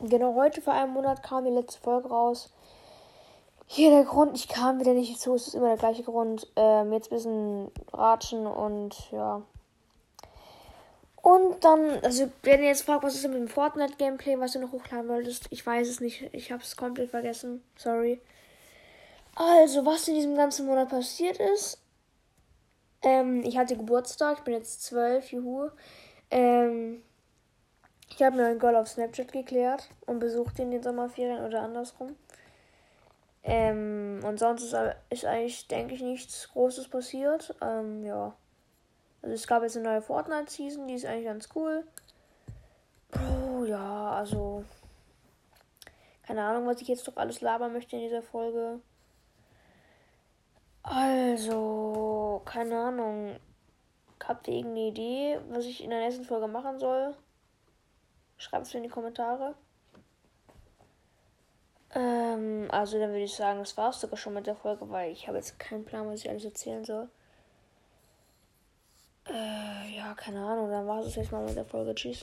Genau, heute vor einem Monat kam die letzte Folge raus. Hier der Grund, ich kam wieder nicht zu, es ist immer der gleiche Grund. Ähm, jetzt ein bisschen ratschen und ja. Und dann, also wenn ihr jetzt fragt, was ist denn mit dem Fortnite-Gameplay, was du noch hochladen wolltest, ich weiß es nicht. Ich habe es komplett vergessen. Sorry. Also, was in diesem ganzen Monat passiert ist. Ähm, ich hatte Geburtstag, ich bin jetzt zwölf, juhu. Ähm, ich habe mir einen Girl auf Snapchat geklärt und besucht ihn in den Sommerferien oder andersrum. Ähm, und sonst ist, ist eigentlich, denke ich, nichts Großes passiert. Ähm, ja. Also es gab jetzt eine neue Fortnite-Season, die ist eigentlich ganz cool. Oh ja, also. Keine Ahnung, was ich jetzt doch alles labern möchte in dieser Folge. Also, keine Ahnung. Habt ihr irgendeine Idee, was ich in der nächsten Folge machen soll? Schreibt es in die Kommentare. Ähm, also dann würde ich sagen, das war es sogar schon mit der Folge, weil ich habe jetzt keinen Plan, was ich alles erzählen soll. Äh, ja, keine Ahnung, dann war es jetzt mal mit der Folge. Tschüss.